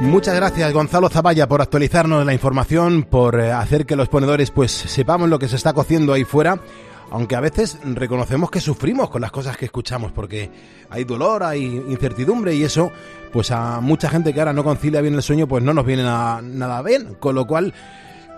Muchas gracias Gonzalo Zavalla por actualizarnos la información, por eh, hacer que los ponedores pues sepamos lo que se está cociendo ahí fuera, aunque a veces reconocemos que sufrimos con las cosas que escuchamos porque hay dolor, hay incertidumbre y eso pues a mucha gente que ahora no concilia bien el sueño pues no nos viene nada bien, con lo cual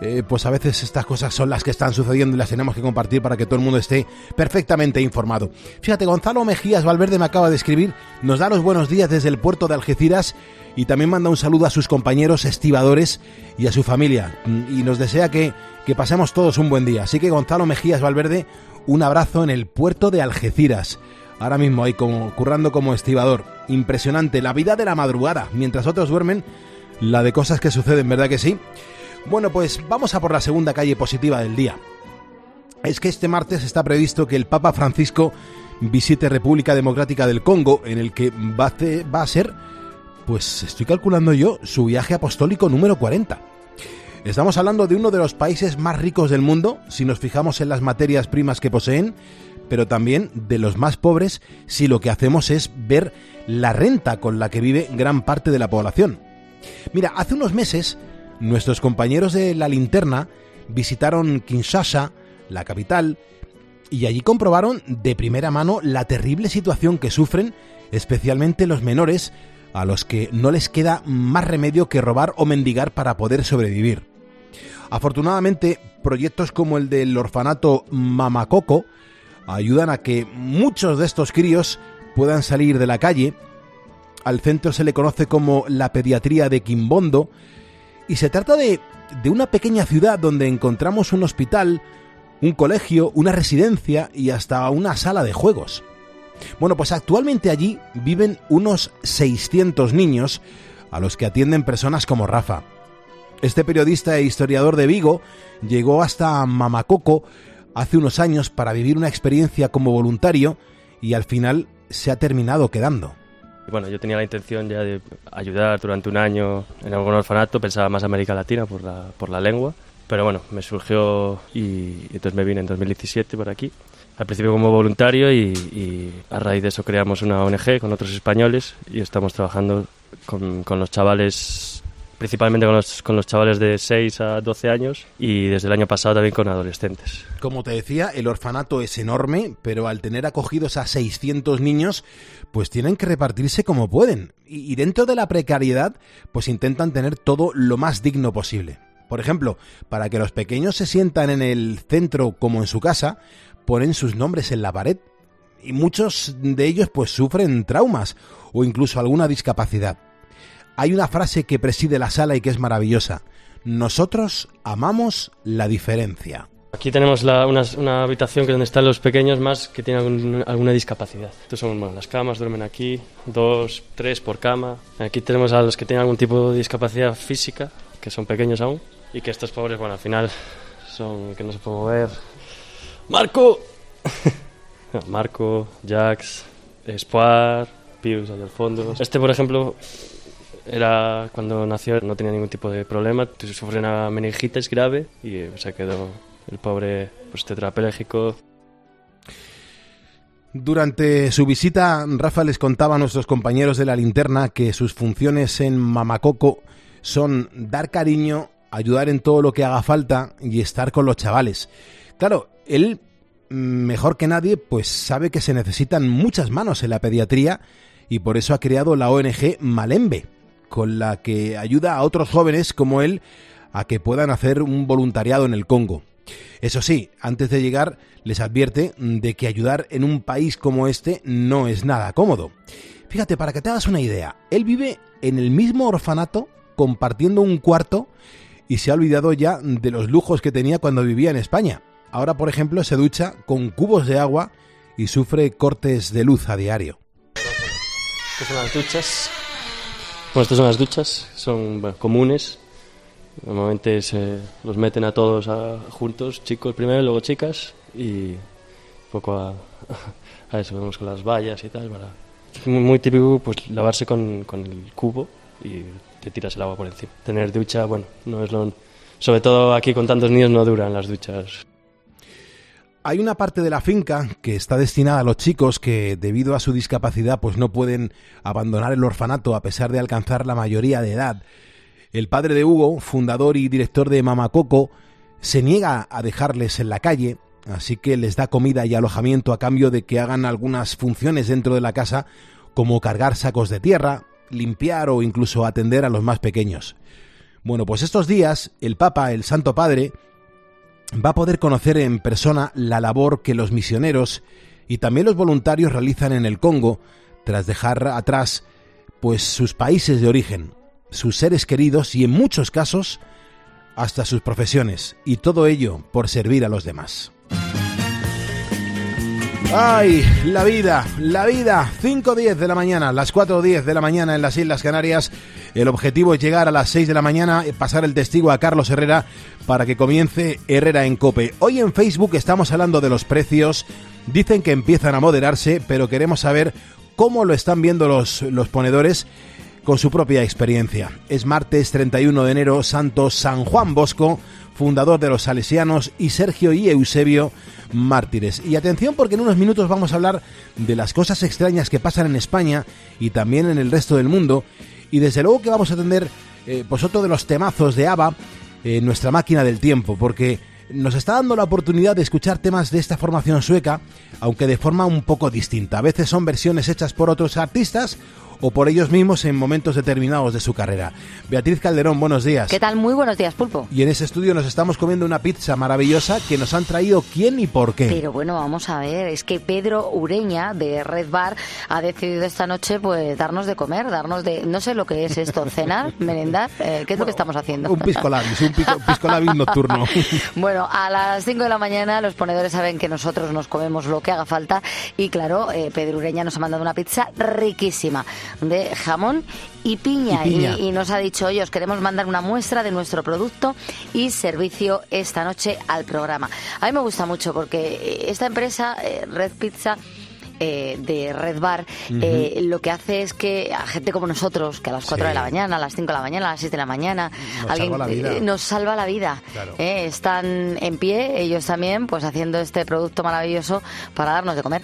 eh, pues a veces estas cosas son las que están sucediendo y las tenemos que compartir para que todo el mundo esté perfectamente informado. Fíjate, Gonzalo Mejías Valverde me acaba de escribir, nos da los buenos días desde el puerto de Algeciras y también manda un saludo a sus compañeros estibadores y a su familia y nos desea que, que pasemos todos un buen día. Así que Gonzalo Mejías Valverde, un abrazo en el puerto de Algeciras. Ahora mismo ahí como, currando como estibador. Impresionante, la vida de la madrugada, mientras otros duermen, la de cosas que suceden, ¿verdad que sí? Bueno, pues vamos a por la segunda calle positiva del día. Es que este martes está previsto que el Papa Francisco visite República Democrática del Congo, en el que va a, ser, pues estoy calculando yo, su viaje apostólico número 40. Estamos hablando de uno de los países más ricos del mundo, si nos fijamos en las materias primas que poseen, pero también de los más pobres si lo que hacemos es ver la renta con la que vive gran parte de la población. Mira, hace unos meses Nuestros compañeros de la linterna visitaron Kinshasa, la capital, y allí comprobaron de primera mano la terrible situación que sufren, especialmente los menores, a los que no les queda más remedio que robar o mendigar para poder sobrevivir. Afortunadamente, proyectos como el del orfanato Mamacoco ayudan a que muchos de estos críos puedan salir de la calle. Al centro se le conoce como la pediatría de Quimbondo y se trata de, de una pequeña ciudad donde encontramos un hospital, un colegio, una residencia y hasta una sala de juegos. Bueno, pues actualmente allí viven unos 600 niños a los que atienden personas como Rafa. Este periodista e historiador de Vigo llegó hasta Mamacoco hace unos años para vivir una experiencia como voluntario y al final se ha terminado quedando. Bueno, yo tenía la intención ya de ayudar durante un año en algún orfanato, pensaba más América Latina por la, por la lengua, pero bueno, me surgió y, entonces me vine en 2017 por aquí. Al principio como voluntario y, y, a raíz de eso creamos una ONG con otros españoles y estamos trabajando con, con los chavales principalmente con los, con los chavales de 6 a 12 años y desde el año pasado también con adolescentes. Como te decía, el orfanato es enorme, pero al tener acogidos a 600 niños, pues tienen que repartirse como pueden. Y, dentro de la precariedad, pues intentan tener todo lo más digno posible. Por ejemplo, para que los pequeños se sientan en el centro como en su casa, ponen sus nombres en la pared. Y muchos de ellos pues sufren traumas o incluso alguna discapacidad hay una frase que preside la sala y que es maravillosa. Nosotros amamos la diferencia. Aquí tenemos una, habitación que donde están los pequeños más que tienen alguna discapacidad. Estos son las camas, duermen aquí, dos, tres por cama. Aquí tenemos a los que tienen algún tipo de discapacidad física, que son pequeños aún, y que estos pobres, bueno, al final son que no se pueden mover. ¡Marco! Marco, Jax, Espoir, Pius allá al fondo. Este, por ejemplo, era cuando nació no tenía ningún tipo de problema, sufrió una meningitis grave y se quedó el pobre pues, tetrapléjico. Durante su visita, Rafa les contaba a nuestros compañeros de la linterna que sus funciones en Mamacoco son dar cariño, ayudar en todo lo que haga falta y estar con los chavales. Claro, él, mejor que nadie, pues sabe que se necesitan muchas manos en la pediatría y por eso ha creado la ONG Malembe, con la que ayuda a otros jóvenes como él a que puedan hacer un voluntariado en el Congo. Eso sí, antes de llegar les advierte de que ayudar en un país como este no es nada cómodo. Fíjate, para que te hagas una idea, él vive en el mismo orfanato compartiendo un cuarto y se ha olvidado ya de los lujos que tenía cuando vivía en España. Ahora, por ejemplo, se ducha con cubos de agua y sufre cortes de luz a diario. son las duchas bueno, estas son las duchas, son comunes. Normalmente se los meten a todos juntos, chicos primero, luego chicas, y poco a, eso, vemos con las vallas y tal. Para... Es muy, típico pues lavarse con, con, el cubo y te tiras el agua por encima. Tener ducha, bueno, no es lo... Sobre todo aquí con tantos niños no duran las duchas. hay una parte de la finca que está destinada a los chicos que debido a su discapacidad pues no pueden abandonar el orfanato a pesar de alcanzar la mayoría de edad. El padre de Hugo, fundador y director de Mamacoco, se niega a dejarles en la calle, así que les da comida y alojamiento a cambio de que hagan algunas funciones dentro de la casa como cargar sacos de tierra, limpiar o incluso atender a los más pequeños. Bueno, pues estos días el Papa, el Santo Padre, va a poder conocer en persona la labor que los misioneros y también los voluntarios realizan en el Congo tras dejar atrás pues sus países de origen, sus seres queridos y en muchos casos hasta sus profesiones y todo ello por servir a los demás. ¡Ay! La vida, la vida. 5.10 de la mañana, las 4.10 de la mañana en las Islas Canarias. El objetivo es llegar a las 6 de la mañana, y pasar el testigo a Carlos Herrera para que comience Herrera en Cope. Hoy en Facebook estamos hablando de los precios. Dicen que empiezan a moderarse, pero queremos saber cómo lo están viendo los, los ponedores con su propia experiencia. Es martes 31 de enero, Santo San Juan Bosco fundador de los Salesianos, y Sergio y Eusebio, mártires. Y atención porque en unos minutos vamos a hablar de las cosas extrañas que pasan en España y también en el resto del mundo. Y desde luego que vamos a atender eh, pues otro de los temazos de ABBA, en nuestra máquina del tiempo, porque nos está dando la oportunidad de escuchar temas de esta formación sueca, aunque de forma un poco distinta. A veces son versiones hechas por otros artistas o por ellos mismos en momentos determinados de su carrera. Beatriz Calderón, buenos días. ¿Qué tal? Muy buenos días, Pulpo. Y en ese estudio nos estamos comiendo una pizza maravillosa que nos han traído quién y por qué. Pero bueno, vamos a ver, es que Pedro Ureña de Red Bar ha decidido esta noche pues darnos de comer, darnos de, no sé lo que es esto, cenar, merendar, eh, ¿qué es lo que estamos haciendo? Un pisco labis, un pisco labis nocturno. bueno, a las 5 de la mañana los ponedores saben que nosotros nos comemos lo que haga falta y claro, eh, Pedro Ureña nos ha mandado una pizza riquísima de jamón y piña. Y, nos ha dicho, oye, os queremos mandar una muestra de nuestro producto y servicio esta noche al programa. A mí me gusta mucho porque esta empresa, eh, Red Pizza, eh, de Red Bar, eh, lo que hace es que a gente como nosotros, que a las 4 de la mañana, a las 5 de la mañana, a las 6 de la mañana, nos alguien salva la vida. nos salva la vida. están en pie, ellos también, pues haciendo este producto maravilloso para darnos de comer.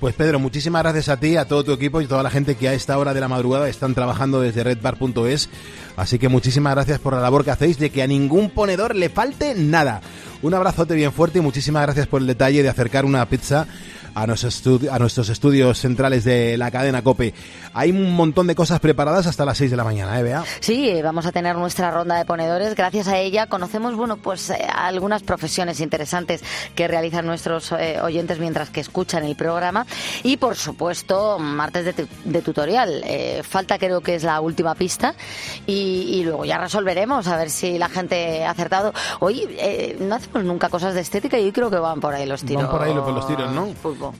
Pues Pedro, muchísimas gracias a ti, a todo tu equipo y toda la gente que a esta hora de la madrugada están trabajando desde redbar.es. Así que muchísimas gracias por la labor que hacéis de que a ningún ponedor le falte nada. Un abrazote bien fuerte y muchísimas gracias por el detalle de acercar una pizza a, a nuestros estudios centrales de la cadena COPE. Hay un montón de cosas preparadas hasta las 6 de la mañana, ¿eh, Bea? Sí, eh, vamos a tener nuestra ronda de ponedores. Gracias a ella conocemos, bueno, pues eh, algunas profesiones interesantes que realizan nuestros eh, oyentes mientras que escuchan el programa. Y, por supuesto, martes de, de tutorial. falta creo que es la última pista y, y, luego ya resolveremos a ver si la gente ha acertado. Hoy no hacemos nunca cosas de estética y hoy creo que van por ahí los tiros. Van por ahí los tiros, ¿no?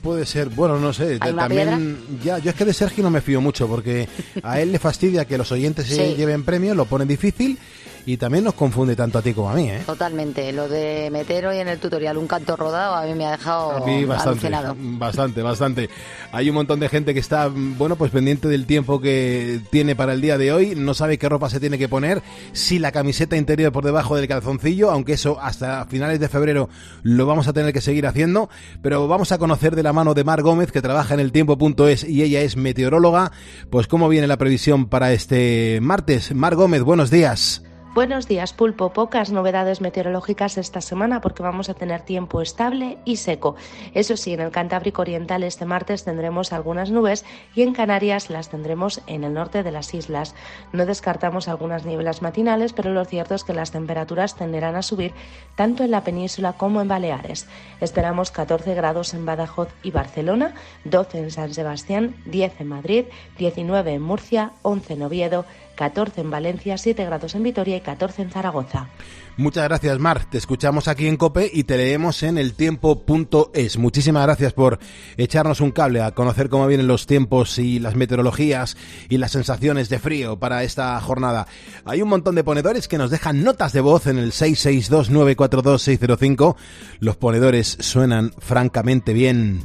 Puede ser, bueno, no sé. También, ya, yo es que de Sergio no me fío mucho porque a él le fastidia que los oyentes se lleven premios, lo pone difícil y también nos confunde tanto a ti como a mí, ¿eh? Totalmente. Lo de meter hoy en el tutorial un canto rodado a mí me ha dejado a mí bastante, alucinado. Bastante, bastante. Hay un montón de gente que está, bueno, pues pendiente del tiempo que tiene para el día de hoy, no sabe qué ropa se tiene que poner, si la camiseta interior por debajo del calzoncillo, aunque eso hasta finales de febrero lo vamos a tener que seguir haciendo, pero vamos a conocer de la mano de Mar Gómez, que trabaja en el tiempo.es y ella es meteoróloga, pues cómo viene la previsión para este martes. Mar Gómez, buenos días. Buenos días, Pulpo. Pocas novedades meteorológicas esta semana porque vamos a tener tiempo estable y seco. Eso sí, en el Cantábrico Oriental este martes tendremos algunas nubes y en Canarias las tendremos en el norte de las islas. No descartamos algunas nieblas matinales, pero lo cierto es que las temperaturas tenderán a subir tanto en la península como en Baleares. Esperamos 14 grados en Badajoz y Barcelona, 12 en San Sebastián, 10 en Madrid, 19 en Murcia, 11 en Oviedo, 14 en Valencia, 7 grados en Vitoria y 14 en Zaragoza. Muchas gracias, Mar. Te escuchamos aquí en Cope y te leemos en eltiempo.es. Muchísimas gracias por echarnos un cable a conocer cómo vienen los tiempos y las meteorologías y las sensaciones de frío para esta jornada. Hay un montón de ponedores que nos dejan notas de voz en el 662-942-605. Los ponedores suenan francamente bien.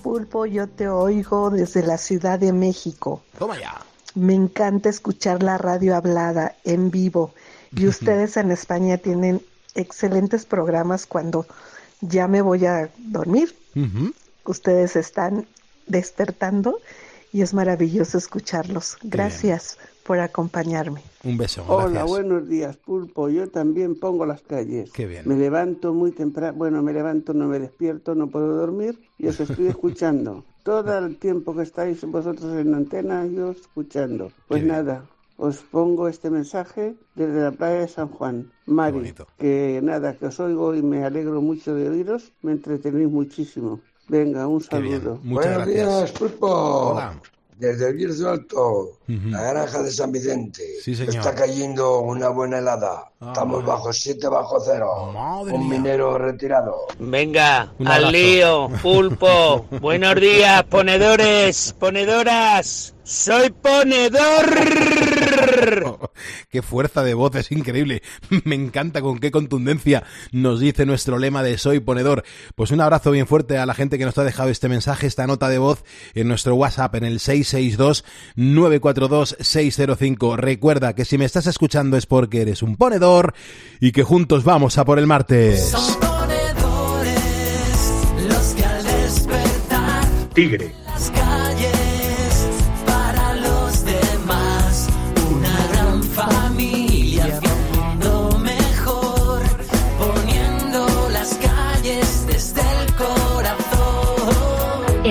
Pulpo, yo te oigo desde la Ciudad de México. Toma ya. Me encanta escuchar la radio hablada en vivo y ustedes en España tienen excelentes programas cuando ya me voy a dormir. Ustedes están despertando y es maravilloso escucharlos. Gracias por acompañarme. Un beso. Hola, buenos días, Pulpo. Yo también pongo las calles. Qué bien. Me levanto muy temprano. Bueno, me levanto, no me despierto, no puedo dormir y os estoy escuchando. Todo el tiempo que estáis vosotros en antena, yo escuchando. Pues nada, os pongo este mensaje desde la playa de San Juan. Mari, que nada, que os oigo y me alegro mucho de oíros. Me entretenéis muchísimo. Venga, un saludo. Muchas Buenos días, Pulpo. Hola desde el Bierzo Alto, la granja de San Vicente. Está cayendo una buena helada. Ah, Estamos bajo 7 bajo cero. Un minero retirado. Venga, al lío, pulpo. Buenos días, ponedores, ponedoras. Soy ponedor. Qué fuerza de voz, es increíble. Me encanta con qué contundencia nos dice nuestro lema de soy ponedor. Pues un abrazo bien fuerte a la gente que nos ha dejado este mensaje, esta nota de voz en nuestro WhatsApp en el 662-942-605. Recuerda que si me estás escuchando es porque eres un ponedor y que juntos vamos a por el martes. Tigre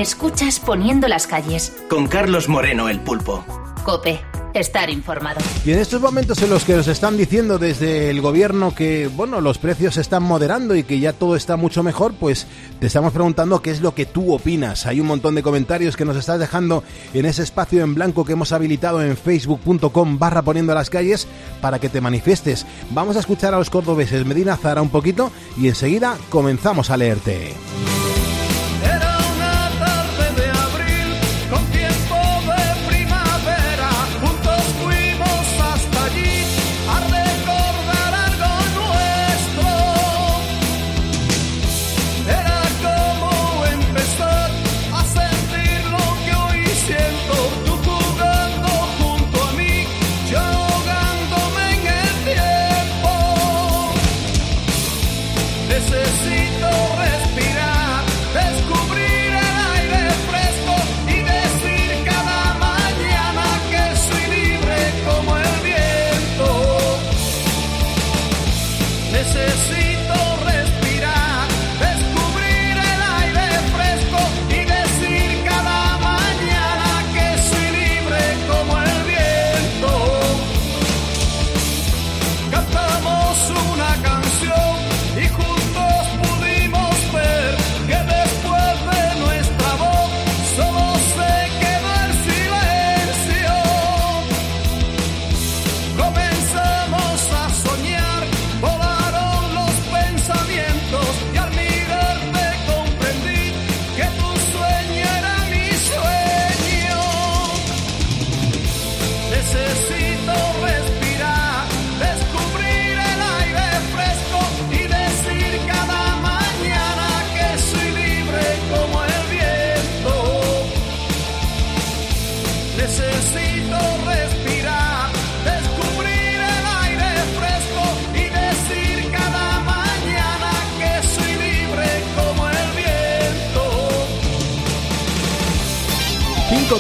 Escuchas Poniendo las calles. Con Carlos Moreno, el pulpo. Cope, estar informado. Y en estos momentos en los que nos están diciendo desde el gobierno que, bueno, los precios se están moderando y que ya todo está mucho mejor, pues te estamos preguntando qué es lo que tú opinas. Hay un montón de comentarios que nos estás dejando en ese espacio en blanco que hemos habilitado en facebook.com barra poniendo las calles para que te manifiestes. Vamos a escuchar a los cordobeses Medina Zara un poquito y enseguida comenzamos a leerte.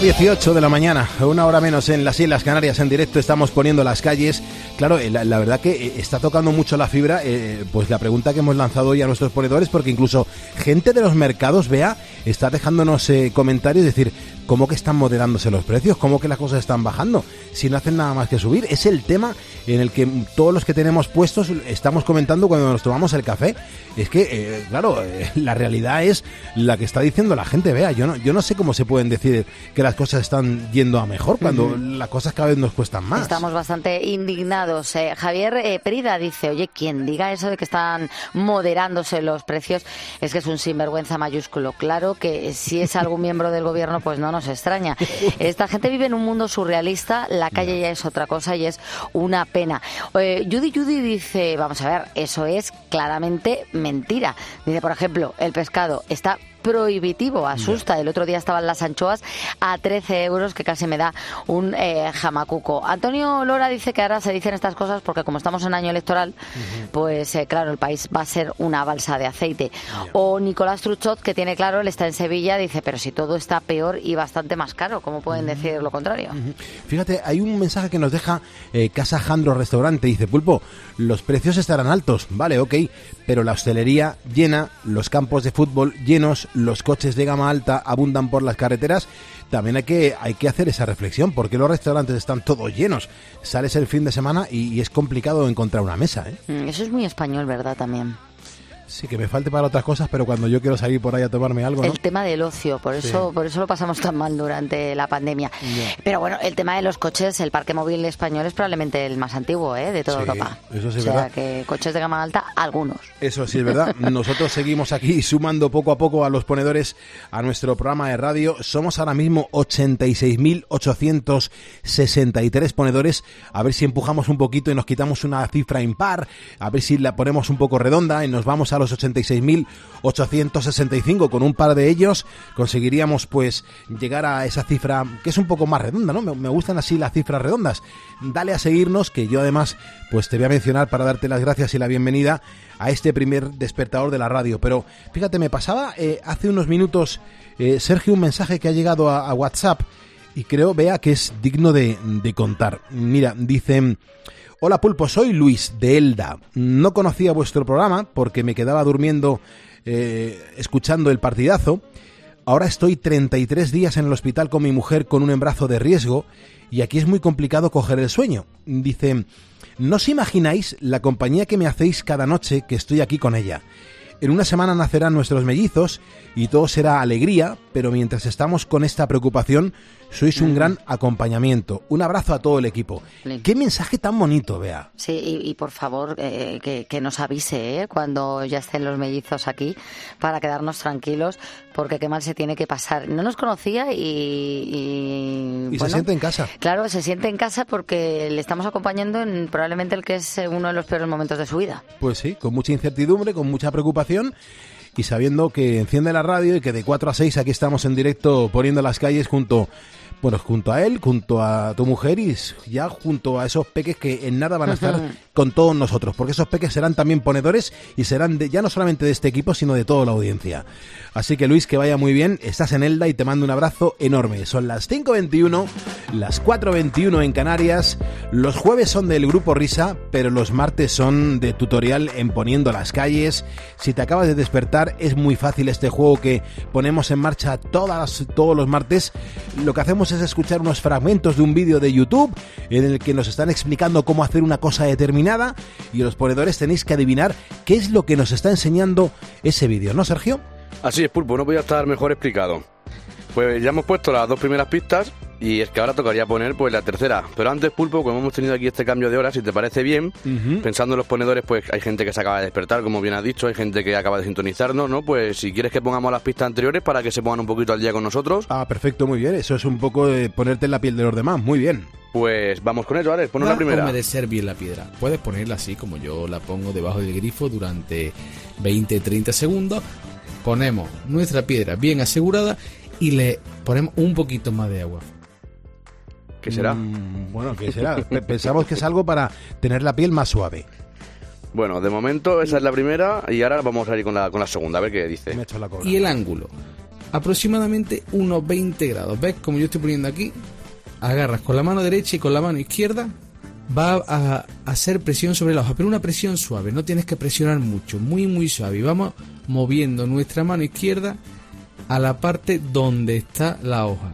De la mañana, una hora menos en las Islas Canarias en directo, estamos poniendo las calles. Claro, eh, la, verdad que eh, está tocando mucho la fibra, eh, pues la pregunta que hemos lanzado hoy a nuestros ponedores, porque incluso gente de los mercados, vea, está dejándonos comentarios, decir, ¿cómo que están moderándose los precios? ¿Cómo que las cosas están bajando? Si no hacen nada más que subir. Es el tema en el que todos los que tenemos puestos estamos comentando cuando nos tomamos el café. Es que, eh, claro, eh, la realidad es la que está diciendo la gente. Vea, yo no, yo no sé cómo se pueden decir que las cosas están yendo a mejor cuando las cosas cada vez nos cuestan más. Estamos bastante indignados. Eh. Javier Perida dice, oye, quien diga eso de que están moderándose los precios es que es un sinvergüenza mayúsculo. Claro que si es algún miembro del gobierno, pues no nos extraña. Esta gente vive en un mundo surrealista, la calle ya es otra cosa y es una pena eh, Judy Judy dice, vamos a ver, eso es claramente mentira. Dice, por ejemplo, el pescado está prohibitivo, asusta. El otro día estaban las anchoas a 13 euros, que casi me da un eh, jamacuco. Antonio Lora dice que ahora se dicen estas cosas porque como estamos en año electoral, pues eh, claro, el país va a ser una balsa de aceite. O Nicolás Truchot, que tiene claro, él está en Sevilla, dice, pero si todo está peor y bastante más caro, ¿cómo pueden decir lo contrario? Fíjate, hay un mensaje que nos deja eh, Casa Jandro Restaurante, dice, Pulpo, los precios estarán altos, vale, ok, pero la hostelería llena, los campos de fútbol llenos, los coches de gama alta abundan por las carreteras, también hay que, hay que hacer esa reflexión, porque los restaurantes están todos llenos. Sales el fin de semana y, es complicado encontrar una mesa. ¿eh? Mm, eso es muy español, ¿verdad? También. Sí, que me falte para otras cosas, pero cuando yo quiero salir por ahí a tomarme algo. El tema del ocio, por eso, por eso lo pasamos tan mal durante la pandemia. Pero bueno, el tema de los coches, el parque móvil español es probablemente el más antiguo ¿eh? de toda Europa. Eso sí es o sea, que coches de gama alta, algunos. Eso sí es verdad. Nosotros seguimos aquí sumando poco a poco a los ponedores a nuestro programa de radio. Somos ahora mismo 86.863 ponedores. A ver si empujamos un poquito y nos quitamos una cifra impar. A ver si la ponemos un poco redonda y nos vamos a los 86.865. Con un par de ellos conseguiríamos pues llegar a esa cifra que es un poco más redonda, ¿no? Me, gustan así las cifras redondas. Dale a seguirnos, que yo además pues te voy a mencionar para darte las gracias y la bienvenida a este primer despertador de la radio. Pero fíjate, me pasaba eh, hace unos minutos, eh, Sergio, un mensaje que ha llegado a, WhatsApp y creo, vea, que es digno de, de contar. Mira, dicen... Hola Pulpo, soy Luis de Elda. No conocía vuestro programa porque me quedaba durmiendo eh, escuchando el partidazo. Ahora estoy 33 días en el hospital con mi mujer con un embarazo de riesgo y aquí es muy complicado coger el sueño. Dice, no os imagináis la compañía que me hacéis cada noche que estoy aquí con ella. En una semana nacerán nuestros mellizos y todo será alegría, pero mientras estamos con esta preocupación, sois un gran acompañamiento. Un abrazo a todo el equipo. Qué mensaje tan bonito, vea. Sí, y, por favor eh, que, nos avise ¿eh? cuando ya estén los mellizos aquí para quedarnos tranquilos, porque qué mal se tiene que pasar. No nos conocía y... Y, se siente en casa. Claro, se siente en casa porque le estamos acompañando en probablemente el que es uno de los peores momentos de su vida. Pues sí, con mucha incertidumbre, con mucha preocupación y sabiendo que enciende la radio y que de 4 a 6 aquí estamos en directo poniendo las calles junto bueno, junto a él, junto a tu mujer y ya junto a esos peques que en nada van a estar con todos nosotros, porque esos peques serán también ponedores y serán de, ya no solamente de este equipo, sino de toda la audiencia. Así que Luis, que vaya muy bien, estás en Elda y te mando un abrazo enorme. Son las 5.21, las 4.21 en Canarias, los jueves son del grupo Risa, pero los martes son de tutorial en Poniendo las calles. Si te acabas de despertar, es muy fácil este juego que ponemos en marcha todas, todos los martes. Lo que hacemos es escuchar unos fragmentos de un vídeo de YouTube en el que nos están explicando cómo hacer una cosa determinada y los ponedores tenéis que adivinar qué es lo que nos está enseñando ese vídeo, ¿no, Sergio? Así es, Pulpo, no podía estar mejor explicado. Pues ya hemos puesto las dos primeras pistas y es que ahora tocaría poner pues la tercera. Pero antes, Pulpo, como hemos tenido aquí este cambio de hora, si te parece bien, pensando en los ponedores, pues hay gente que se acaba de despertar, como bien has dicho, hay gente que acaba de sintonizarnos, ¿no? Pues si quieres que pongamos las pistas anteriores para que se pongan un poquito al día con nosotros. Ah, perfecto, muy bien. Eso es un poco de ponerte en la piel de los demás, muy bien. Pues vamos con ello, Alex, ponos la primera. de ser bien la piedra. Puedes ponerla así como yo la pongo debajo del grifo durante 20-30 segundos. Ponemos nuestra piedra bien asegurada y le ponemos un poquito más de agua. ¿Qué será? Mm, bueno, ¿qué será? Pensamos que es algo para tener la piel más suave. Bueno, de momento esa es la primera y ahora vamos a ir con la, con la segunda, a ver qué dice. y el ángulo, aproximadamente unos 20 grados. ¿Ves como yo estoy poniendo aquí? Agarras con la mano derecha y con la mano izquierda. Va a hacer presión sobre la hoja, pero una presión suave, no tienes que presionar mucho, muy muy suave. Y vamos moviendo nuestra mano izquierda a la parte donde está la hoja.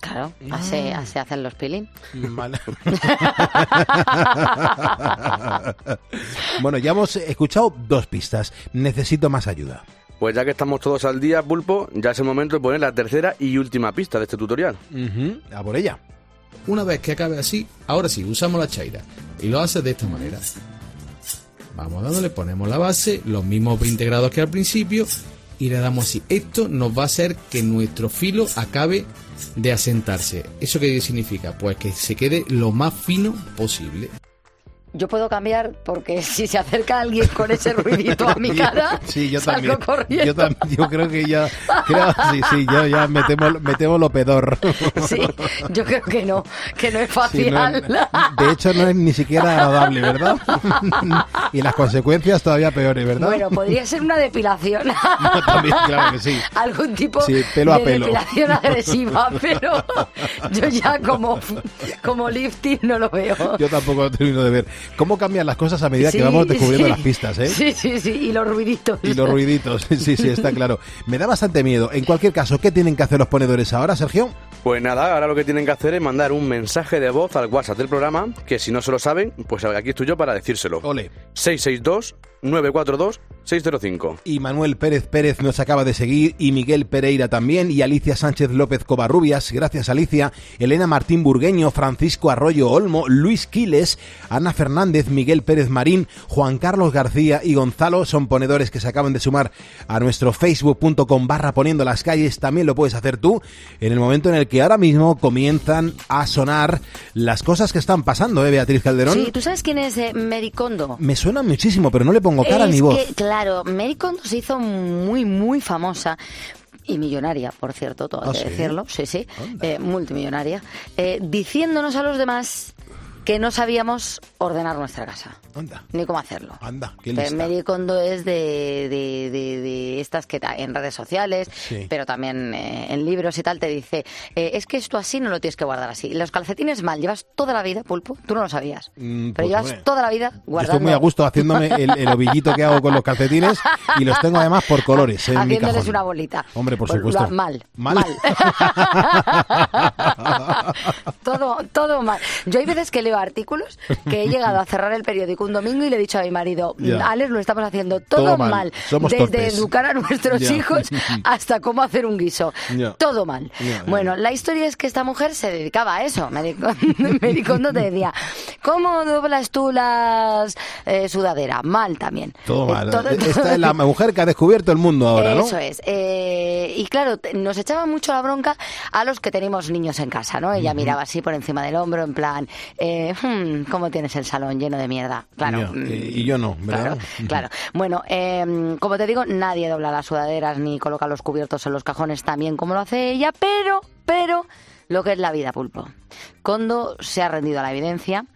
Claro, así, así hacen los peeling. bueno, ya hemos escuchado dos pistas. Necesito más ayuda. Pues ya que estamos todos al día, Pulpo, ya es el momento de poner la tercera y última pista de este tutorial. A por ella. Una vez que acabe así, ahora sí, usamos la chaira. Y lo haces de esta manera. Vamos dándole, ponemos la base, los mismos 20 grados que al principio, y le damos así. Esto nos va a hacer que nuestro filo acabe de asentarse. ¿Eso qué significa? Pues que se quede lo más fino posible. Yo puedo cambiar porque si se acerca alguien con ese ruidito a mi cara, sí, yo salgo también. corriendo. Yo, creo que ya, creo, sí, sí, yo ya me temo, me temo lo pedor. Sí, yo creo que no, que no es Sí, no- de hecho, no es ni siquiera agradable, ¿verdad? y las consecuencias todavía peores, ¿verdad? Bueno, podría ser una depilación. También, claro que sí. Algún tipo Sí, pelo a de pelo. depilación agresiva, pero yo ya como, como lifting no lo veo. Yo tampoco lo termino de ver. ¿Cómo cambian las cosas a medida Sí, que vamos descubriendo sí. las pistas, eh? Sí, sí, sí, y los ruiditos. Y los ruiditos, sí, sí, está claro. Me da bastante miedo. En cualquier caso, ¿qué tienen que hacer los ponedores ahora, Sergio? Pues nada, ahora lo que tienen que hacer es mandar un mensaje de voz al WhatsApp del programa, que si no se lo saben, pues aquí estoy yo para decírselo. Ole. 662-942-605. Y Manuel Pérez Pérez nos acaba de seguir, y Miguel Pereira también, y Alicia Sánchez López Covarrubias, gracias Alicia, Elena Martín Burgueño, Francisco Arroyo Olmo, Luis Quiles, Ana Fernández, Miguel Pérez Marín, Juan Carlos García y Gonzalo son ponedores que se acaban de sumar a nuestro facebook.com barra poniendo las calles, también lo puedes hacer tú, en el momento en el que ahora mismo comienzan a sonar las cosas que están pasando, ¿eh, Beatriz Calderón? Sí, ¿tú sabes quién es eh, Mary Kondo? Me suena muchísimo, pero no le pongo cara es ni voz. que, claro, Mary Kondo se hizo muy, muy famosa. Y millonaria, por cierto, todo hay ¿Ah, que sí? decirlo, sí, sí, eh, multimillonaria, eh, diciéndonos a los demás que no sabíamos ordenar nuestra casa, Anda, ni cómo hacerlo. anda, qué lista. Es de, de, de- de estas que en redes sociales, Sí. pero también eh, en libros y tal, te dice, eh, es que esto así no lo tienes que guardar así. Los calcetines mal, llevas toda la vida, pulpo, tú no lo sabías, Mm, pero pues, llevas hombre. toda la vida Yo guardando... estoy muy a gusto haciéndome el, el ovillito que hago con los calcetines y los tengo además por colores en mi cajón. una bolita. Hombre, por Pues supuesto. mal, Mal. mal. todo, todo mal. Yo hay veces que artículos que he llegado a cerrar el periódico un domingo y le he dicho a mi marido, Ya. Alex, lo estamos haciendo todo, Todo mal. mal. Somos Desde torpes. educar a nuestros hijos hasta cómo hacer un guiso. Todo mal. Bueno, la historia es que esta mujer se dedicaba a eso. Kondo te decía, ¿cómo doblas tú las eh, sudaderas? Mal también. Todo Eh, mal. todo- Esta es la mujer que ha descubierto el mundo ahora, ¿no? Eso es. Eh, y claro, nos echaba mucho la bronca a los que tenemos niños en casa, ¿no? Ella miraba así por encima del hombro, en plan, eh, hmm, ¿cómo tienes el salón lleno de mierda? Claro. Mm, y y yo no, ¿verdad? Claro, claro. Bueno, eh, como te digo, nadie dobla las sudaderas ni coloca los cubiertos en los cajones tan bien como lo hace ella, pero, pero, lo que es la vida, pulpo. Kondo se ha rendido a la evidencia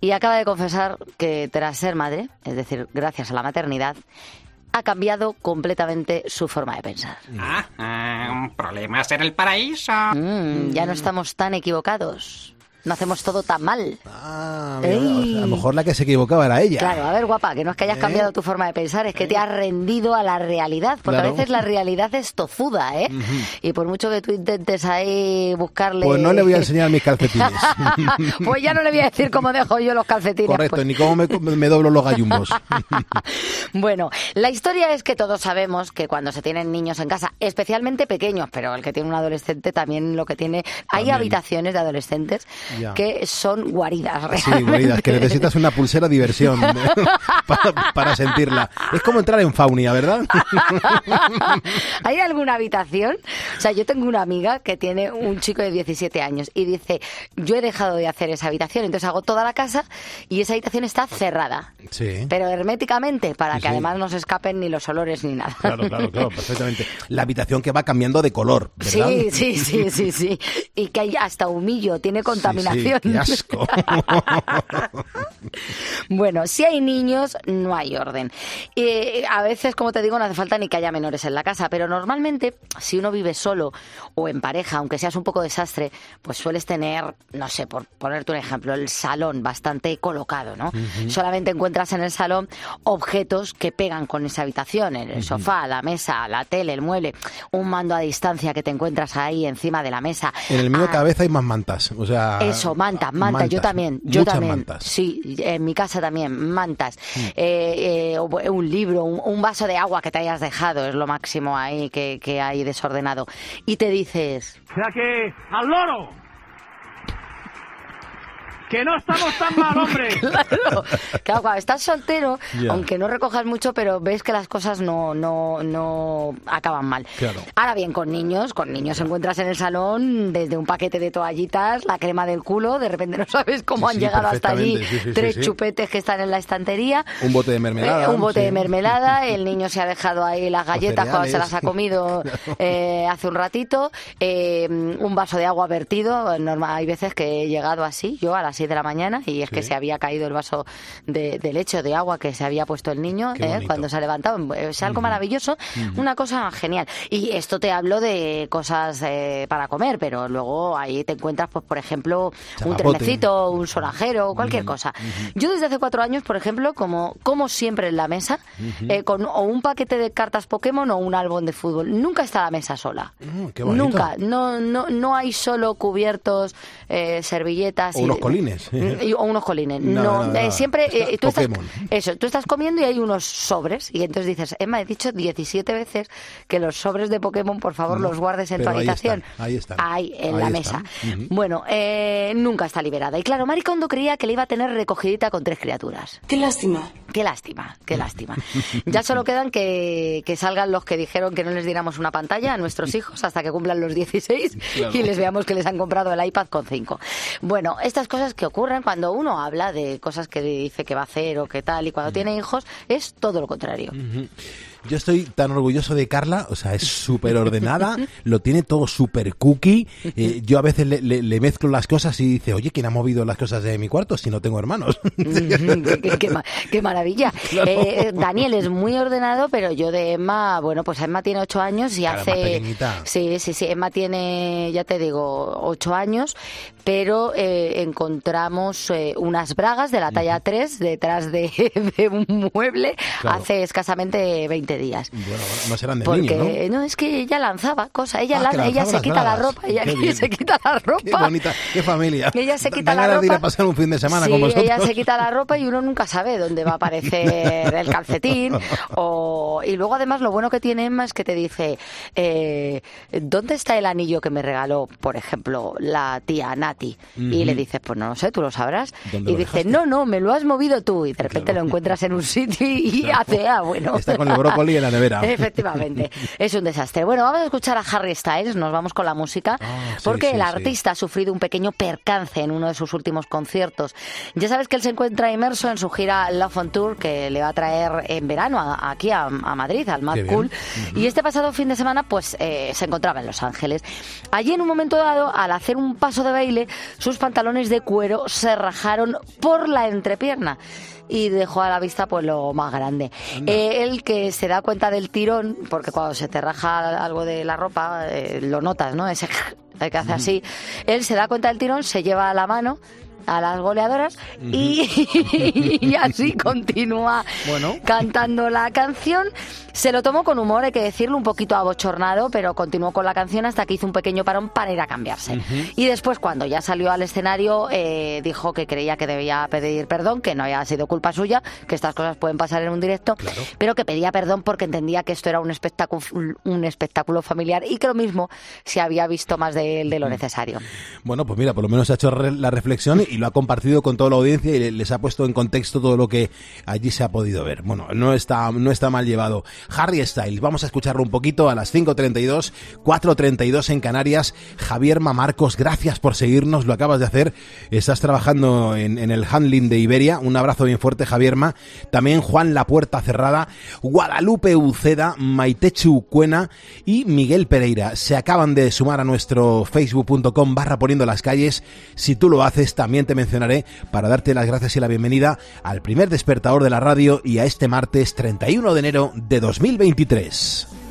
y acaba de confesar que tras ser madre, es decir, gracias a la maternidad, ha cambiado completamente su forma de pensar. Ah, ah, problemas en el paraíso. Mm, ya no estamos tan equivocados. No hacemos todo tan mal. Ah, mira, a lo mejor la que se equivocaba era ella. Claro, a ver, guapa, que no es que hayas ¿Eh? cambiado tu forma de pensar, es que te has rendido a la realidad, porque Claro. a veces la realidad es tozuda, ¿eh? Y por mucho que tú intentes ahí buscarle... Pues no le voy a enseñar mis calcetines. pues ya no le voy a decir cómo dejo yo los calcetines. Correcto, pues. ni cómo me, me doblo los gallumbos. Bueno, la historia es que todos sabemos que cuando se tienen niños en casa, especialmente pequeños, pero el que tiene un adolescente también lo que tiene... Hay habitaciones de adolescentes Ya. que son guaridas, Sí. Guaridas, que necesitas una pulsera diversión para, para sentirla. Es como entrar en Faunia, ¿verdad? ¿Hay alguna habitación? O sea, yo tengo una amiga que tiene un chico de 17 años y dice, yo he dejado de hacer esa habitación, entonces hago toda la casa y esa habitación está cerrada, Sí. pero herméticamente, para Sí, que sí. además no se escapen ni los olores ni nada. Claro, claro, claro, perfectamente. La habitación que va cambiando de color, ¿verdad? Sí, sí, sí, sí, sí. Y que hay hasta humillo, tiene contaminación. Sí, qué asco. Bueno, si hay niños, no hay orden. Eh, a veces, como te digo, no hace falta ni que haya menores en la casa, pero normalmente, si uno vive solo o en pareja, aunque seas un poco desastre, pues sueles tener, no sé, por ponerte un ejemplo, el salón bastante colocado, ¿no? Solamente encuentras en el salón objetos que pegan con esa habitación, el sofá, la mesa, la tele, el mueble, un mando a distancia que te encuentras ahí encima de la mesa. En el mío Ah, cada vez hay más mantas. O sea, eso, mantas, mantas, yo mantas, también, yo también. mantas. Sí, en mi casa también, mantas. Mm. Eh, eh, o- un libro, un, un vaso de agua que te hayas dejado, es lo máximo ahí que, que hay desordenado. Y te dices, sea que al loro. Que no estamos tan mal, hombre. claro, claro, cuando estás soltero, aunque no recojas mucho, pero ves que las cosas no, no, no acaban mal. Claro. Ahora bien, con niños, con niños encuentras en el salón desde un paquete de toallitas, la crema del culo, de repente no sabes cómo han llegado hasta allí tres chupetes que están en la estantería. Un bote de mermelada. Eh, un bote de mermelada, el niño se ha dejado ahí las galletas cuando se las ha comido eh, hace un ratito, eh, un vaso de agua vertido, normal, hay veces que he llegado así, yo a las 6 de la mañana, y es que se había caído el vaso de, leche o de agua que se había puesto el niño cuando se ha levantado. Es algo maravilloso, una cosa genial. Y esto te hablo de cosas para comer, pero luego ahí te encuentras, pues por ejemplo, un trenecito, un sonajero, cualquier cosa. Yo desde hace cuatro años, por ejemplo, como, como siempre en la mesa, con o un paquete de cartas Pokémon o un álbum de fútbol. Nunca está la mesa sola. Mm, Nunca. No, no, no hay solo cubiertos, eh, servilletas. O unos colines. o unos colines. No, eh, siempre. Eh, tú estás, eso, tú estás comiendo y hay unos sobres. Y entonces dices, Emma, he dicho 17 veces que los sobres de Pokémon, por favor, los guardes en tu habitación. Ahí están. Ahí, en la mesa. Bueno, nunca está liberada. Y claro, Maricondo creía que le iba a tener recogidita con tres criaturas. Qué lástima. Qué lástima, qué lástima. ya solo quedan que, salgan los que dijeron que no les diéramos una pantalla a nuestros hijos hasta que cumplan los 16 y les veamos que les han comprado el iPad con 5. Bueno, estas cosas que ocurren cuando uno habla de cosas que dice que va a hacer o que tal y cuando tiene hijos es todo lo contrario. Yo estoy tan orgulloso de Carla, o sea, es súper ordenada, lo tiene todo súper cookie. Eh, yo a veces le, mezclo las cosas y dice, oye, ¿quién ha movido las cosas de mi cuarto si no tengo hermanos? qué, maravilla. Eh, Daniel es muy ordenado, pero yo de Emma, bueno, pues Emma tiene ocho años y hace... Sí, sí, sí, Emma tiene, ya te digo, ocho años, pero eh, encontramos unas bragas de la talla 3 detrás de, un mueble hace escasamente 20 días. Bueno, no serán de Porque, ¿no? es que ella lanzaba cosas, ella, ah, ella se quita la ropa, ella se quita la ropa. Qué bonita, qué familia. Ella se quita la ropa. De ir a pasar un fin de semana sí, con vosotros. ella se quita la ropa y uno nunca sabe dónde va a aparecer el calcetín. o, y luego además lo bueno que tiene Emma es que te dice, eh, ¿dónde está el anillo que me regaló, por ejemplo, la tía Nati? Y le dices, pues no lo sé, tú lo sabrás. Y dice, no, no, me lo has movido tú. Y de repente lo encuentras en un sitio y hace, ah, bueno. Está con el brócoli en la nevera. Efectivamente, es un desastre. Bueno, vamos a escuchar a Harry Styles, nos vamos con la música, ah, porque el artista ha sufrido un pequeño percance en uno de sus últimos conciertos. Ya sabes que él se encuentra inmerso en su gira Love on Tour, que le va a traer en verano aquí a, Madrid, al Mad Cool. Y este pasado fin de semana, pues eh, se encontraba en Los Ángeles. Allí, en un momento dado, al hacer un paso de baile, sus pantalones de cuero se rajaron por la entrepierna y dejó a la vista pues lo más grande. Eh, él que se da cuenta del tirón, porque cuando se te raja algo de la ropa, eh, lo notas, ¿no? Ese que hace así. Él se da cuenta del tirón, se lleva la mano a las goleadoras y, así continúa cantando la canción. Se lo tomó con humor, hay que decirlo, un poquito abochornado, pero continuó con la canción hasta que hizo un pequeño parón para ir a cambiarse. Y después, cuando ya salió al escenario, eh, dijo que creía que debía pedir perdón, que no había sido culpa suya, que estas cosas pueden pasar en un directo, pero que pedía perdón porque entendía que esto era un espectáculo, un espectáculo familiar y que lo mismo se había visto más de, de lo necesario. Bueno, pues mira, por lo menos ha hecho la reflexión y lo ha compartido con toda la audiencia y les ha puesto en contexto todo lo que allí se ha podido ver. Bueno, no está, no está mal llevado. Harry Styles, vamos a escucharlo un poquito a las 5.32, 4.32 en Canarias. Javier Mamarcos, gracias por seguirnos, lo acabas de hacer. Estás trabajando en, el handling de Iberia. Un abrazo bien fuerte, Javierma. También Juan La Puerta Cerrada, Guadalupe Uceda, Maitechu Cuena y Miguel Pereira. Se acaban de sumar a nuestro facebook.com barra poniendo las calles. Si tú lo haces, también te mencionaré para darte las gracias y la bienvenida al primer despertador de la radio y a este martes 31 de enero de 2023.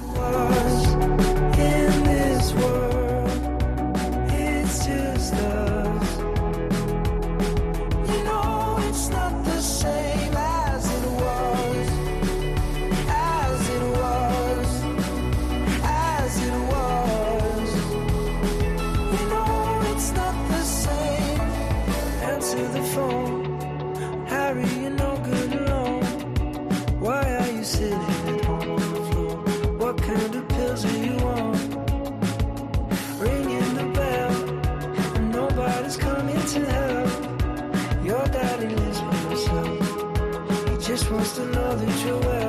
Just wants to know that you're well.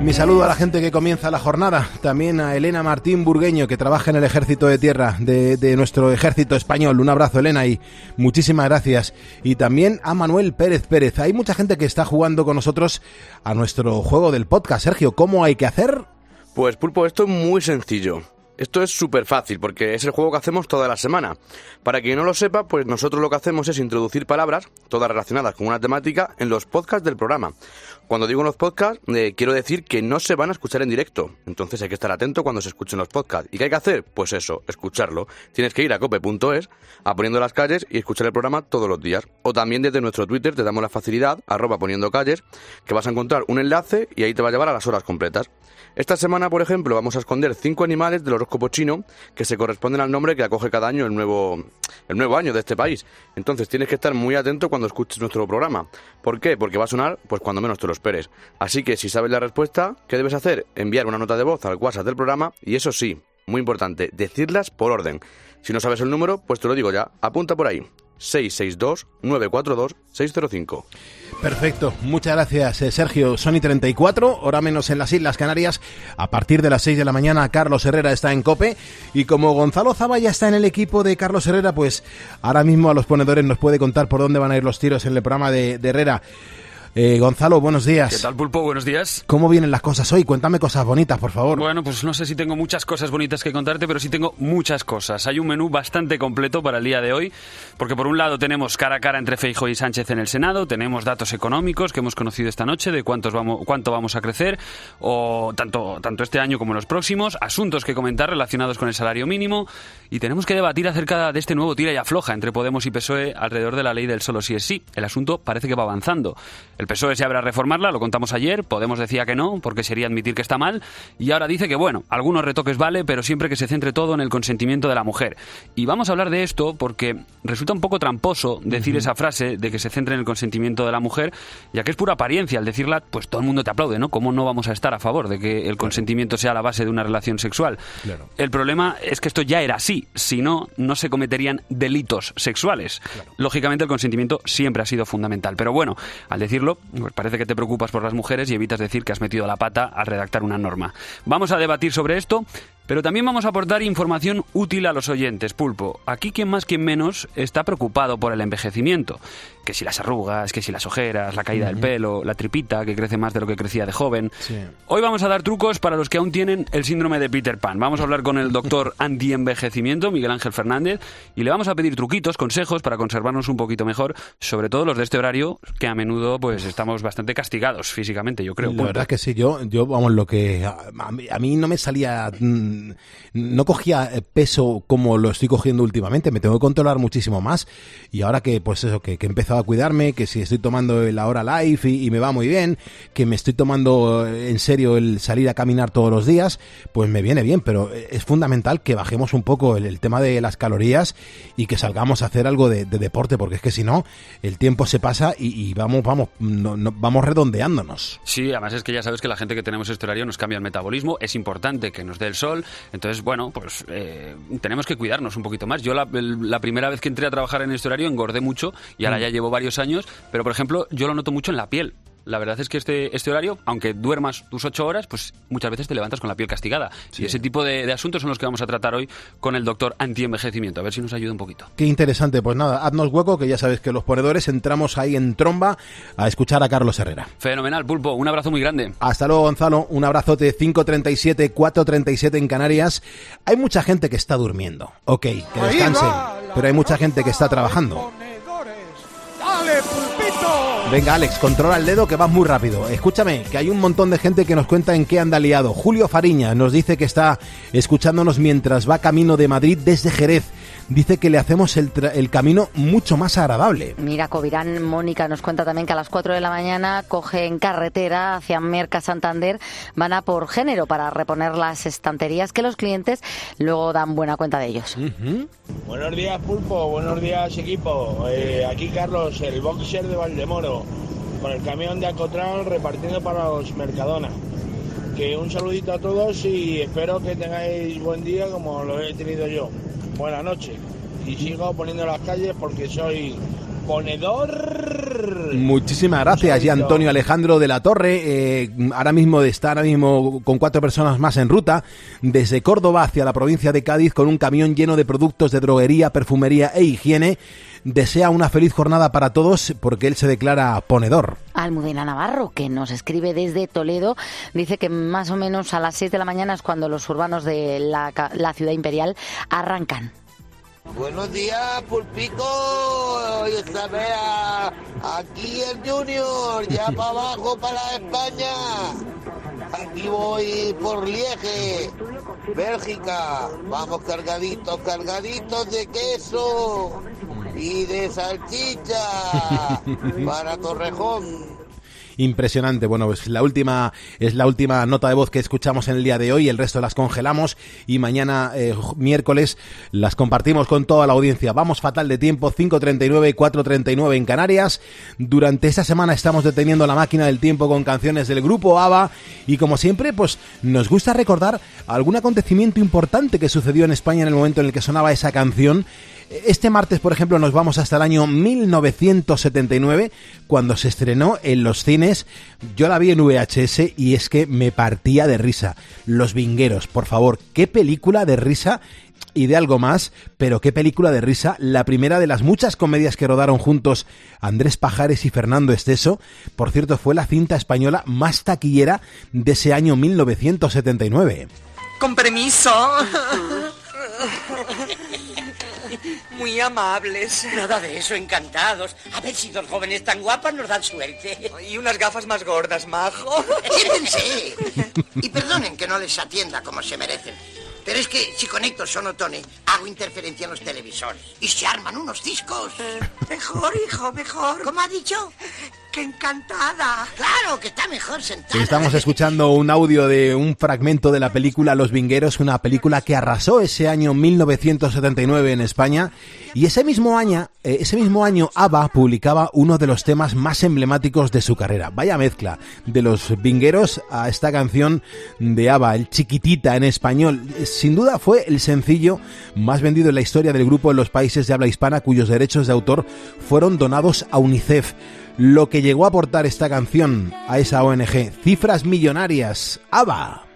Mi saludo a la gente que comienza la jornada, también a Elena Martín Burgueño, que trabaja en el ejército de tierra de, de, nuestro ejército español. Un abrazo, Elena, y muchísimas gracias. Y también a Manuel Pérez Pérez. Hay mucha gente que está jugando con nosotros a nuestro juego del podcast. Sergio, ¿cómo hay que hacer? Pues Pulpo, esto es muy sencillo. Esto es súper fácil porque es el juego que hacemos toda la semana. Para quien no lo sepa, pues nosotros lo que hacemos es introducir palabras, todas relacionadas con una temática, en los podcasts del programa. Cuando digo en los podcasts, eh, quiero decir que no se van a escuchar en directo. Entonces hay que estar atento cuando se escuchen los podcasts. ¿Y qué hay que hacer? Pues eso, escucharlo. Tienes que ir a cope.es, a poniendo las calles y escuchar el programa todos los días. O también desde nuestro Twitter te damos la facilidad, arroba poniendo calles, que vas a encontrar un enlace y ahí te va a llevar a las horas completas. Esta semana, por ejemplo, vamos a esconder cinco animales del horóscopo chino que se corresponden al nombre que acoge cada año el nuevo, el nuevo año de este país. Entonces tienes que estar muy atento cuando escuches nuestro programa. ¿Por qué? Porque va a sonar pues cuando menos te lo Así que si sabes la respuesta, ¿qué debes hacer? Enviar una nota de voz al WhatsApp del programa y eso sí, muy importante, decirlas por orden. Si no sabes el número, pues te lo digo ya, apunta por ahí. 662-942-605. Perfecto, muchas gracias eh, Sergio. Sony 34, hora menos en las Islas Canarias. A partir de las 6 de la mañana Carlos Herrera está en Cope y como Gonzalo Zaba ya está en el equipo de Carlos Herrera, pues ahora mismo a los ponedores nos puede contar por dónde van a ir los tiros en el programa de, de Herrera. Eh, Gonzalo, buenos días. ¿Qué tal, Pulpo? Buenos días. ¿Cómo vienen las cosas hoy? Cuéntame cosas bonitas, por favor. Bueno, pues no sé si tengo muchas cosas bonitas que contarte, pero sí tengo muchas cosas. Hay un menú bastante completo para el día de hoy, porque por un lado tenemos cara a cara entre Feijo y Sánchez en el Senado, tenemos datos económicos que hemos conocido esta noche de cuántos vamos, cuánto vamos a crecer, o tanto, tanto este año como los próximos, asuntos que comentar relacionados con el salario mínimo, y tenemos que debatir acerca de este nuevo tira y afloja entre Podemos y PSOE alrededor de la ley del solo sí es sí. El asunto parece que va avanzando. El PSOE se habrá reformarla, lo contamos ayer, Podemos decía que no, porque sería admitir que está mal, y ahora dice que bueno, algunos retoques vale, pero siempre que se centre todo en el consentimiento de la mujer. Y vamos a hablar de esto porque resulta un poco tramposo decir esa frase de que se centre en el consentimiento de la mujer, ya que es pura apariencia, al decirla, pues todo el mundo te aplaude, ¿no? ¿Cómo no vamos a estar a favor de que el consentimiento sea la base de una relación sexual? El problema es que esto ya era así, si no, no se cometerían delitos sexuales. Lógicamente el consentimiento siempre ha sido fundamental, pero bueno, al decirlo, pues parece que te preocupas por las mujeres y evitas decir que has metido la pata al redactar una norma. Vamos a debatir sobre esto pero también vamos a aportar información útil a los oyentes, Pulpo. Aquí quien más, quien menos está preocupado por el envejecimiento. Que si las arrugas, que si las ojeras, la caída del pelo, la tripita que crece más de lo que crecía de joven. Hoy vamos a dar trucos para los que aún tienen el síndrome de Peter Pan. Vamos a hablar con el doctor anti-envejecimiento, Miguel Ángel Fernández, y le vamos a pedir truquitos, consejos para conservarnos un poquito mejor, sobre todo los de este horario, que a menudo pues estamos bastante castigados físicamente, yo creo. La verdad que sí, yo, yo vamos, lo que a mí, a mí no me salía mm, no cogía peso como lo estoy cogiendo últimamente, me tengo que controlar muchísimo más. Y ahora que, pues eso, que, he empezado cuidarme, que si estoy tomando la hora life y, me va muy bien, que me estoy tomando eh, en serio el salir a caminar todos los días, pues me viene bien, pero eh, es fundamental que bajemos un poco el, tema de las calorías y que salgamos a hacer algo de, deporte, porque es que si no, el tiempo se pasa y, vamos, vamos, vamos redondeándonos. Sí, además es que ya sabes que la gente que tenemos este horario nos cambia el metabolismo, es importante que nos dé el sol, entonces, bueno, pues eh, tenemos que cuidarnos un poquito más. Yo la, primera vez que entré a trabajar en este horario engordé mucho y ahora mm. ya llevo varios años, pero por ejemplo, yo lo noto mucho en la piel. La verdad es que este, este horario, aunque duermas tus ocho horas, pues muchas veces te levantas con la piel castigada. Y ese tipo de, asuntos son los que vamos a tratar hoy con el doctor anti-envejecimiento. A ver si nos ayuda un poquito. Qué interesante. Pues nada, haznos hueco, que ya sabes que los ponedores entramos ahí en tromba a escuchar a Carlos Herrera. Fenomenal, Pulpo. Un abrazo muy grande. Hasta luego, Gonzalo. Un abrazote 5.37, 4.37 en Canarias. Hay mucha gente que está durmiendo. Ok, que descansen. Pero hay mucha gente que está trabajando. Venga, Alex, controla el dedo que vas muy rápido. Escúchame, que hay un montón de gente que nos cuenta en qué anda liado. Julio Fariña nos dice que está escuchándonos mientras va camino de Madrid desde Jerez dice que le hacemos el, el camino mucho más agradable. Mira, Covirán Mónica nos cuenta también que a las 4 de la mañana cogen carretera hacia Merca Santander, van a por género para reponer las estanterías que los clientes luego dan buena cuenta de ellos. Buenos días, Pulpo, buenos días, equipo. Eh, aquí Carlos, el boxer de Valdemoro, con el camión de Acotrán repartiendo para los Mercadona. Que un saludito a todos y espero que tengáis buen día como lo he tenido yo. Buenas noches. y sigo poniendo las calles porque soy ponedor. Muchísimas gracias, y Antonio Alejandro de la Torre. Eh, ahora mismo está ahora mismo con cuatro personas más en ruta desde Córdoba hacia la provincia de Cádiz con un camión lleno de productos de droguería, perfumería e higiene desea una feliz jornada para todos porque él se declara ponedor. Almudena Navarro, que nos escribe desde Toledo, dice que más o menos a las 6 de la mañana es cuando los urbanos de la, la ciudad imperial arrancan. Buenos días, Pulpico. Isabela. Aquí el Junior, ya para abajo para España. Aquí voy por Lieje, Bélgica. Vamos cargaditos, cargaditos de queso y de salchicha para Torrejón impresionante. Bueno, pues la última es la última nota de voz que escuchamos en el día de hoy, el resto las congelamos y mañana eh, miércoles las compartimos con toda la audiencia. Vamos fatal de tiempo, 5.39 y 4.39 en Canarias. Durante esta semana estamos deteniendo la máquina del tiempo con canciones del grupo ABBA y como siempre, pues nos gusta recordar algún acontecimiento importante que sucedió en España en el momento en el que sonaba esa canción este martes, por ejemplo, nos vamos hasta el año 1979, cuando se estrenó en los cines. Yo la vi en VHS y es que me partía de risa. Los Vingueros, por favor, qué película de risa y de algo más, pero qué película de risa, la primera de las muchas comedias que rodaron juntos Andrés Pajares y Fernando Esteso, por cierto fue la cinta española más taquillera de ese año 1979. Con permiso. Muy amables. Nada de eso, encantados. A ver si dos jóvenes tan guapas nos dan suerte. Y unas gafas más gordas, majo. Siéntense. Y perdonen que no les atienda como se merecen. Pero es que si conecto sonotone, hago interferencia en los televisores. Y se arman unos discos. Mejor, hijo, mejor. ¿Cómo ha dicho? ¡Qué encantada! Claro, que está mejor sentada. Estamos escuchando un audio de un fragmento de la película Los Vingueros, una película que arrasó ese año 1979 en España. Y ese mismo año, eh, ese mismo año ABBA publicaba uno de los temas más emblemáticos de su carrera. Vaya mezcla de los Vingueros a esta canción de ABBA, el Chiquitita en español. Sin duda fue el sencillo más vendido en la historia del grupo en los países de habla hispana cuyos derechos de autor fueron donados a UNICEF lo que llegó a aportar esta canción a esa ONG. Cifras millonarias. ¡ABBA!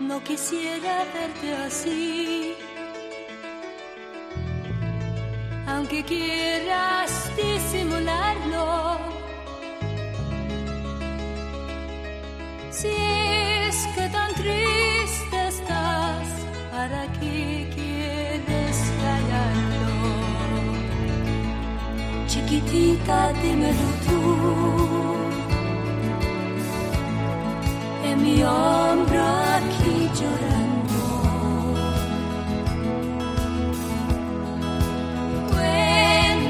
No quisiera así aunque quieras disimularlo. Si es que tan triste estás, ¿para qué quieres callarlo? Chiquitita, dímelo tú. En mi hombro aquí llorando.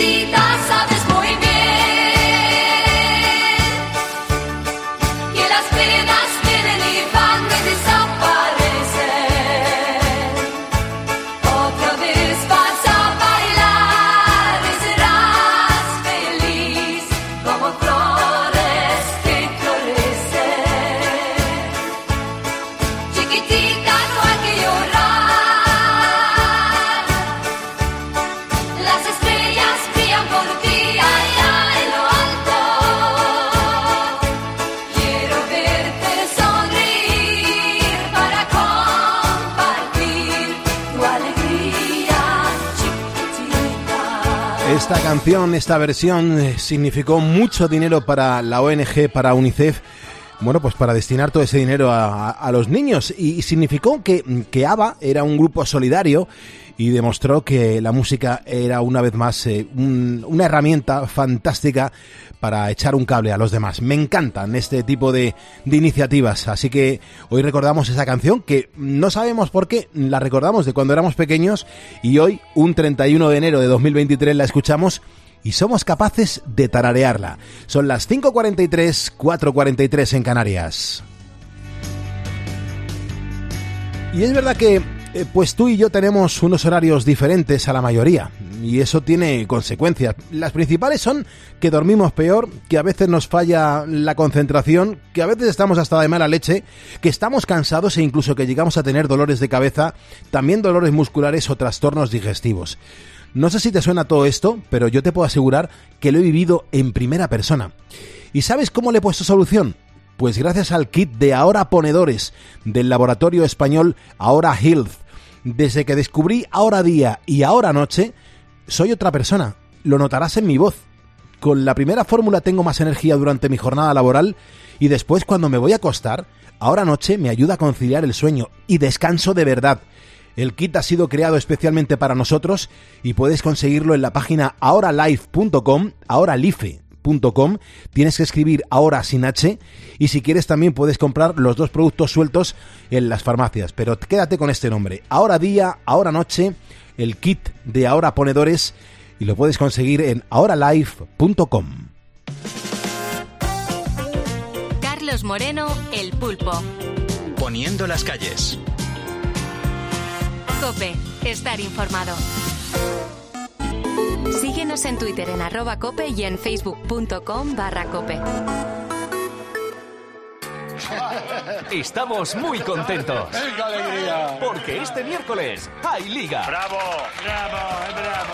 chiquitita, sabes canción, esta versión, eh, significó mucho dinero para la ONG, para UNICEF, bueno, pues para destinar todo ese dinero a, los niños. Y, significó que, que ABBA era un grupo solidario y demostró que la música era una vez más eh, una herramienta fantástica para echar un cable a los demás. Me encantan este tipo de, de, iniciativas, así que hoy recordamos esa canción que no sabemos por qué, la recordamos de cuando éramos pequeños y hoy, un 31 de enero de 2023, la escuchamos y somos capaces de tararearla. Son las 5.43, 4.43 en Canarias. Y es verdad que eh, pues tú y yo tenemos unos horarios diferentes a la mayoría y eso tiene consecuencias. Las principales son que dormimos peor, que a veces nos falla la concentración, que a veces estamos hasta de mala leche, que estamos cansados e incluso que llegamos a tener dolores de cabeza, también dolores musculares o trastornos digestivos. No sé si te suena todo esto, pero yo te puedo asegurar que lo he vivido en primera persona. ¿Y sabes cómo le he puesto solución? Pues gracias al kit de Ahora Ponedores del laboratorio español Ahora Health. Desde que descubrí Ahora Día y Ahora Noche, soy otra persona. Lo notarás en mi voz. Con la primera fórmula tengo más energía durante mi jornada laboral y después cuando me voy a acostar, Ahora Noche me ayuda a conciliar el sueño y descanso de verdad. El kit ha sido creado especialmente para nosotros y puedes conseguirlo en la página ahoralife.com, ahoralife.com. Tienes que escribir ahora sin H y si quieres también puedes comprar los dos productos sueltos en las farmacias, pero quédate con este nombre. Ahora día, ahora noche, el kit de ahora ponedores y lo puedes conseguir en ahoralife.com. Carlos Moreno, el pulpo. Poniendo las calles. Cope, estar informado. Síguenos en Twitter en arroba cope y en facebook.com barra cope. Estamos muy contentos. ¡Qué alegría! Porque este miércoles hay liga. ¡Bravo! ¡Bravo! ¡Bravo!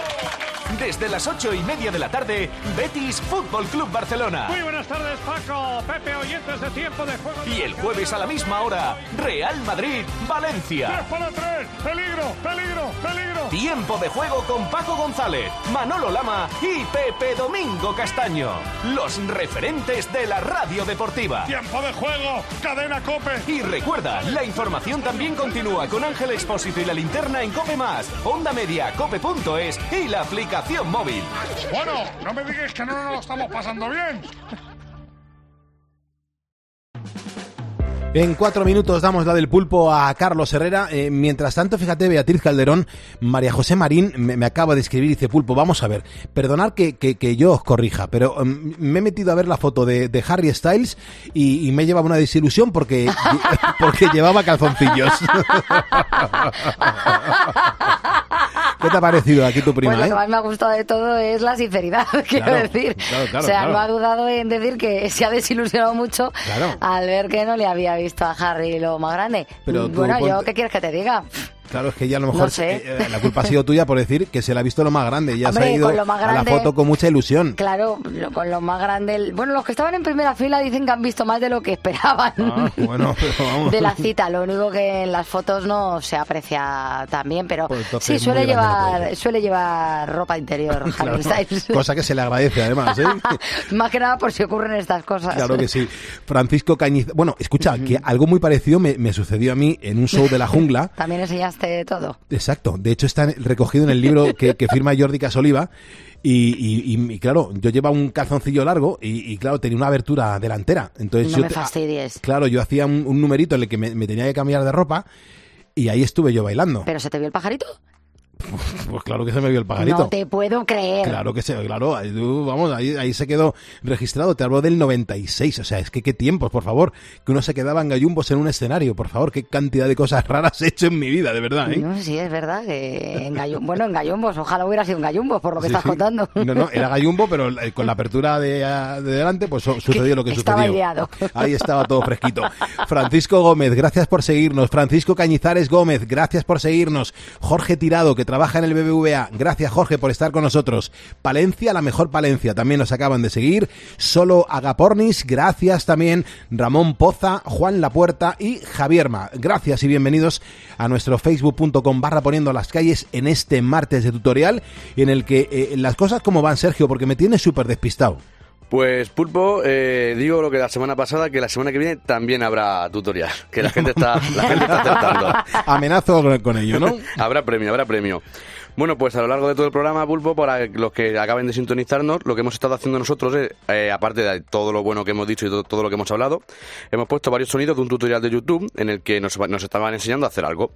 Desde las ocho y media de la tarde, Betis Fútbol Club Barcelona. Muy buenas tardes, Paco, Pepe, oyentes de tiempo de juego. Y el jueves a la misma hora, Real Madrid, Valencia. ¡Tres para tres! ¡Peligro, peligro, peligro! Tiempo de juego con Paco González, Manolo Lama y Pepe Domingo Castaño. Los referentes de la radio deportiva. ¡Tiempo de juego! ¡Cadena Cope! Y recuerda, la información también continúa con Ángel Expósito y la linterna en Cope Más, Onda Media, Cope.es y la aplicación móvil. Bueno, no me digas que no nos lo estamos pasando bien. En cuatro minutos damos la del pulpo a Carlos Herrera. Eh, mientras tanto, fíjate, Beatriz Calderón, María José Marín me, acaba de escribir y dice, pulpo, vamos a ver, perdonad que, que, yo os corrija, pero em, me he metido a ver la foto de, de Harry Styles y, y, me llevado una desilusión porque, porque llevaba calzoncillos. ¿Qué te ha parecido aquí tu prima? Lo que más me ha gustado de todo es la sinceridad, quiero decir. o sea, no ha dudado en decir que se ha desilusionado mucho al ver que no le había visto a Harry lo más grande. Pero bueno, yo, ¿qué quieres que te diga? Claro, es que ya a lo mejor eh, eh, la culpa ha sido tuya por decir que se la ha visto lo más grande y ya se ha ido a la foto con mucha ilusión. Claro, con lo más grande. Bueno, los que estaban en primera fila dicen que han visto más de lo que esperaban ah, bueno, de la cita. Lo único que en las fotos no se aprecia tan bien, pero pues sí suele llevar suele llevar ropa interior, Cosa que se le agradece además. ¿eh? más que nada por si ocurren estas cosas. Claro que sí. Francisco Cañiz. Bueno, escucha, que algo muy parecido me, me sucedió a mí en un show de la jungla. También enseñaste todo. Exacto. De hecho, está recogido en el libro que, firma Jordi Casoliva. Y, y, claro, yo llevaba un calzoncillo largo y, claro, tenía una abertura delantera. Entonces no yo me fastidies. Claro, yo hacía un, numerito en el que me, me tenía que cambiar de ropa y ahí estuve yo bailando. ¿Pero se te vio el pajarito? Pues claro que se me vio el pajarito. No te puedo creer. Claro que se, claro, ahí, vamos, ahí, se quedó registrado. Te hablo del 96, o sea, es que qué tiempos, por favor, que uno se quedaba en gallumbos en un escenario, por favor, qué cantidad de cosas raras he hecho en mi vida, de verdad, ¿eh? No, sí, es verdad que en gallumbos, bueno, en gallumbos, ojalá hubiera sido un gallumbo, por lo que estás contando. No, no, era gallumbo, pero eh, con la apertura de, delante, pues sucedió lo que estaba sucedió. Ahí estaba todo fresquito. Francisco Gómez, gracias por seguirnos. Francisco Cañizares Gómez, gracias por seguirnos. Jorge Tirado, que trabaja en el BBV Gracias Jorge por estar con nosotros. Palencia, la mejor Palencia, también nos acaban de seguir. Solo Agapornis, gracias también Ramón Poza, Juan Lapuerta y Javierma. Gracias y bienvenidos a nuestro facebook.com barra poniendo las calles en este martes de tutorial en el que eh, las cosas como van Sergio porque me tiene súper despistado. Pues Pulpo, eh, digo lo que la semana pasada, que la semana que viene también habrá tutorial, que la gente está, la gente está acertando. Amenazo con ello, ¿no? habrá premio, habrá premio. Bueno, pues a lo largo de todo el programa, Pulpo, para los que acaben de sintonizarnos, lo que hemos estado haciendo nosotros es, eh, aparte de todo lo bueno que hemos dicho y todo, todo, lo que hemos hablado, hemos puesto varios sonidos de un tutorial de YouTube en el que nos, nos estaban enseñando a hacer algo.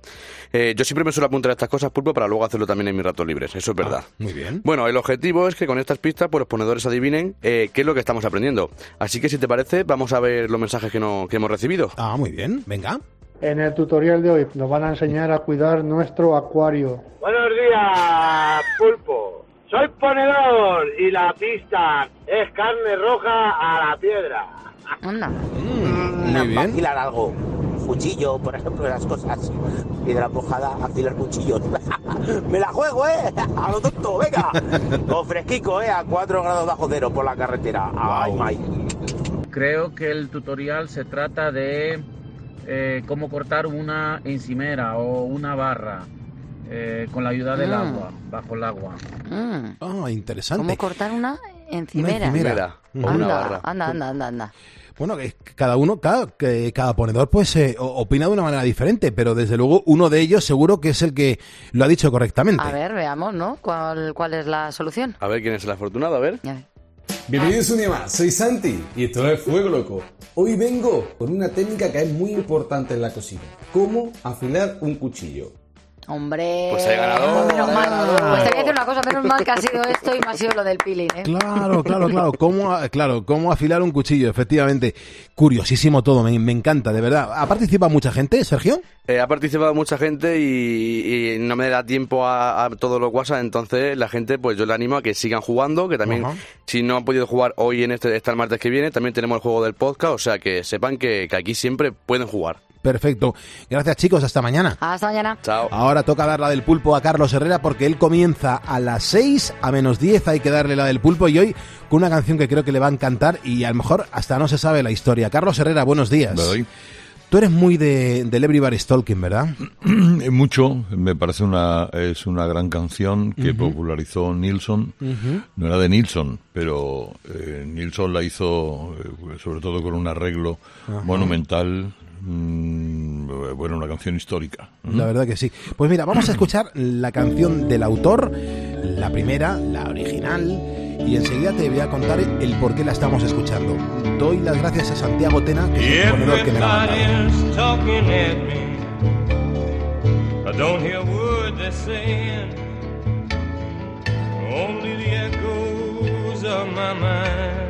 Eh, yo siempre me suelo apuntar a estas cosas, Pulpo, para luego hacerlo también en mis ratos libres, eso es verdad. Ah, muy bien. Bueno, el objetivo es que con estas pistas, pues los ponedores adivinen eh, qué es lo que estamos aprendiendo. Así que si te parece, vamos a ver los mensajes que, no, que hemos recibido. Ah, muy bien, venga. En el tutorial de hoy nos van a enseñar a cuidar nuestro acuario. Buenos días, pulpo. Soy ponedor y la pista es carne roja a la piedra. Anda. Mm, muy bien. Afilar algo. Cuchillo, por ejemplo, de las cosas. Y de la mojada, afilar cuchillos. Me la juego, ¿eh? A lo tonto, venga. Con fresquico, ¿eh? A 4 grados bajo cero por la carretera. Ay, my. Creo que el tutorial se trata de eh, cómo cortar una encimera o una barra eh, con la ayuda del Mm. agua, bajo el agua. Mm. Ah, interesante. ¿Cómo cortar una encimera? encimera. O una Anda, barra. Anda, anda, anda, anda. Bueno, que cada uno, cada, cada ponedor pues eh, opina de una manera diferente, pero desde luego uno de ellos seguro que es el que lo ha dicho correctamente. A ver, veamos, ¿no? ¿Cuál, cuál es la solución? A ver quién es el afortunado, a ver. Bienvenidos un día más, soy Santi y esto es Fuego Loco. Hoy vengo con una técnica que es muy importante en la cocina. Cómo afilar un cuchillo. Hombre, Pues hay ganador. menos mal. Pues te voy a decir una cosa, menos mal que ha sido esto y me ha sido lo del peeling, ¿eh? Claro, claro, claro. ¿Cómo, claro, cómo afilar un cuchillo, efectivamente. Curiosísimo todo, me, me encanta, de verdad. ¿Ha participado mucha gente, Sergio? Eh, ha participado mucha gente y, y no me da tiempo a, a todos los WhatsApp, entonces la gente, pues yo le animo a que sigan jugando, que también, si no han podido jugar hoy en este, el martes que viene, también tenemos el juego del podcast, o sea que sepan que, que aquí siempre pueden jugar. Perfecto. Gracias, chicos. Hasta mañana. Hasta mañana. Chao. Ahora toca dar la del pulpo a Carlos Herrera porque él comienza a las 6 a menos 10. Hay que darle la del pulpo y hoy con una canción que creo que le va a encantar y a lo mejor hasta no se sabe la historia. Carlos Herrera, buenos días. Doy. Tú eres muy de, del Everybody's Talking, ¿verdad? Mucho, me parece una es una gran canción que popularizó Nilsson. No era de Nilsson, pero eh, Nilsson la hizo eh, sobre todo con un arreglo monumental. Mm, bueno, una canción histórica. La verdad que sí. Pues mira, vamos a escuchar la canción del autor, la primera, la original, y enseguida te voy a contar el por qué la estamos escuchando. Doy las gracias a Santiago Tena, que es el ponedor que me la ha mandado. Everybody's talking at me. I don't hear a word they're saying. Only the echoes of my mind.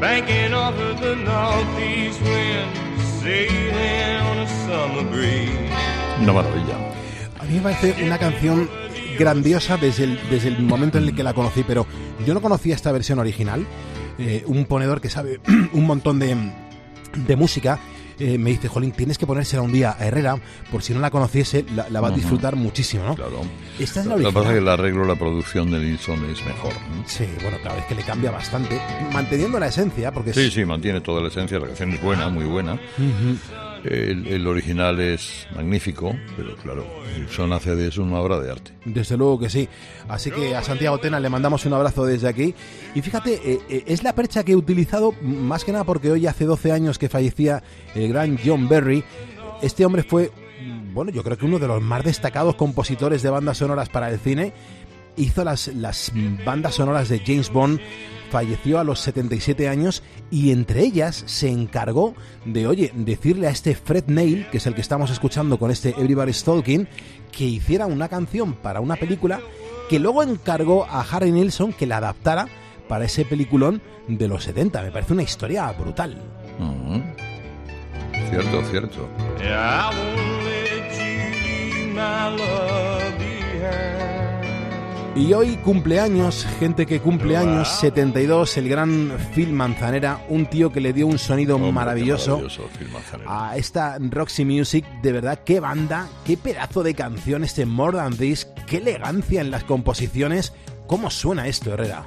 Banking off of the northeast wind, sailing on a summer breeze. Una maravilla. A mí me parece una canción grandiosa desde el, desde el momento en el que la conocí, pero yo no conocía esta versión original. Eh, un ponedor que sabe un montón de, de música eh, me dice, Jolín, tienes que ponérsela un día a Herrera, por si no la conociese, la, la va a disfrutar muchísimo, ¿no? Claro. Esta es la Lo que original. pasa es que el arreglo, la producción de Nilsson es mejor. ¿no? Sí, bueno, claro, es que le cambia bastante, manteniendo la esencia, porque Sí, es- sí, mantiene toda la esencia. La canción es buena, muy buena. Ujú. El, original es magnífico, pero claro, Nilsson hace de eso una obra de arte. Desde luego que sí. Así que a Santiago Tena le mandamos un abrazo desde aquí. Y fíjate, eh, eh, es la percha que he utilizado más que nada porque hoy hace 12 años que fallecía el gran John Berry. Este hombre fue, mm, bueno, yo creo que uno de los más destacados compositores de bandas sonoras para el cine. Hizo las, las bandas sonoras de James Bond. Falleció a los 77 años y entre ellas se encargó de, oye, decirle a este Fred Neil, que es el que estamos escuchando con este Everybody's Talking, que hiciera una canción para una película que luego encargó a Harry Nilsson que la adaptara para ese peliculón de los 70. Me parece una historia brutal. Ujú. Cierto, cierto. Yeah, Y hoy cumpleaños, gente que cumple años, 72, el gran Phil Manzanera, un tío que le dio un sonido Hombre, maravilloso, a esta Roxy Music, de verdad, qué banda, qué pedazo de canción este More Than This, qué elegancia en las composiciones, cómo suena esto, Herrera.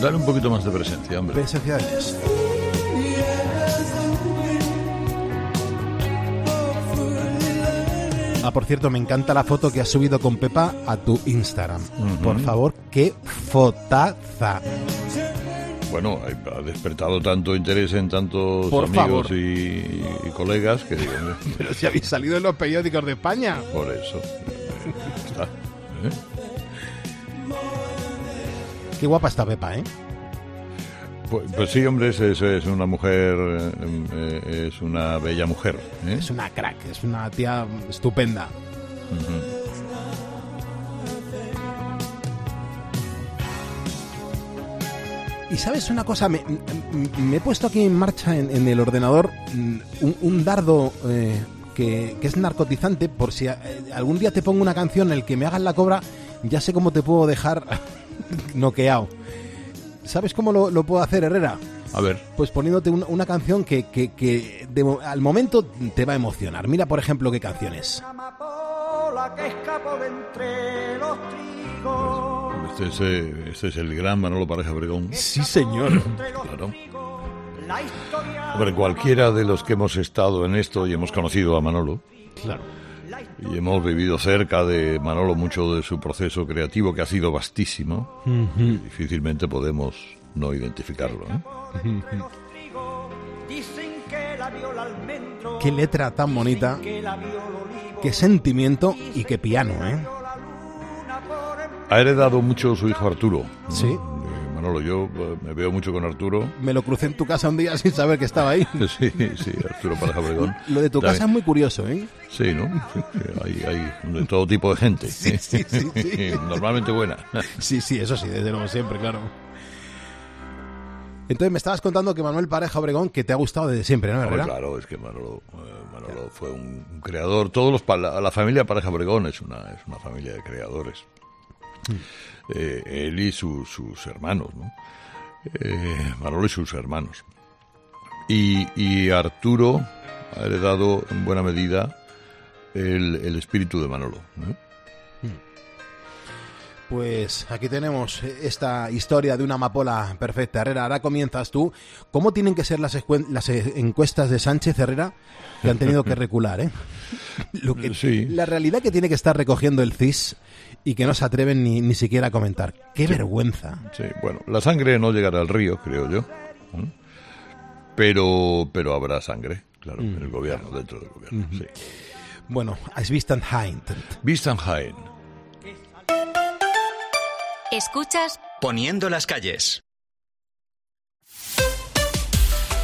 Dale un poquito más de presencia, hombre. Presencia. Ah, por cierto, me encanta la foto que has subido con Pepa a tu Instagram. Por favor, qué fotaza. Bueno, ha despertado tanto interés en tantos Por amigos y, y colegas que digo, Pero si habéis salido en los periódicos de España. por eso. eh, está, ¿eh? Qué guapa está Pepa, ¿eh? Pues, pues sí, hombre, es, es- es una mujer, eh, es una bella mujer. ¿eh? Es una crack, es una tía estupenda. Y sabes una cosa, me, he puesto aquí en marcha en, en el ordenador mm, un, un dardo eh, que, que es narcotizante por si eh, algún día te pongo una canción en el que me hagas la cobra, ya sé cómo te puedo dejar noqueado. ¿Sabes cómo lo, lo puedo hacer, Herrera? A ver. Pues poniéndote una, una canción que, que- que de mo- al momento te va a emocionar. Mira, por ejemplo, qué canción es. Amapola que escapó de entre los trigos. Este es, eh, este es el gran Manolo Pareja Bregón. Sí, señor. Claro. Hombre, cualquiera de los que hemos estado en esto y hemos conocido a Manolo. Claro. Y hemos vivido cerca de Manolo mucho de su proceso creativo, que ha sido vastísimo. Ujú. Difícilmente podemos no identificarlo. ¿eh? Qué letra tan bonita, qué sentimiento y qué piano, ¿eh? Ha heredado mucho su hijo Arturo. ¿no? Sí. Manolo, yo eh, me veo mucho con Arturo. Me lo crucé en tu casa un día sin saber que estaba ahí. Sí, sí, Arturo Pareja Bregón. Lo de tu También- casa es muy curioso, ¿eh? Sí, ¿no? Sí, sí, hay, hay de todo tipo de gente. Sí, sí, sí, sí. Normalmente buena. Sí, sí, eso sí, desde luego siempre, claro. Entonces me estabas contando que Manuel Pareja Obregón, que te ha gustado desde siempre, ¿no? ¿Verdad? claro, es que Manolo, eh, Manolo fue un, un creador. Todos los la, la familia Pareja Bregón es una, es una familia de creadores. Eh, él y su- sus hermanos, ¿no? Eh, Manolo y sus hermanos. Y, y Arturo ha heredado en buena medida el, el espíritu de Manolo. ¿no? Pues aquí tenemos esta historia de una amapola perfecta. Herrera, ahora comienzas tú. ¿Cómo tienen que ser las, encuestas de Sánchez Herrera que han tenido que recular, eh? Lo que, La realidad que tiene que estar recogiendo el CIS y que no se atreven ni, ni siquiera a comentar. ¡Qué vergüenza! Sí, bueno, la sangre no llegará al río, creo yo. Pero, pero habrá sangre, claro, en el gobierno, dentro del gobierno. sí. Bueno, es. Wittgenstein. Escuchas Poniendo las calles.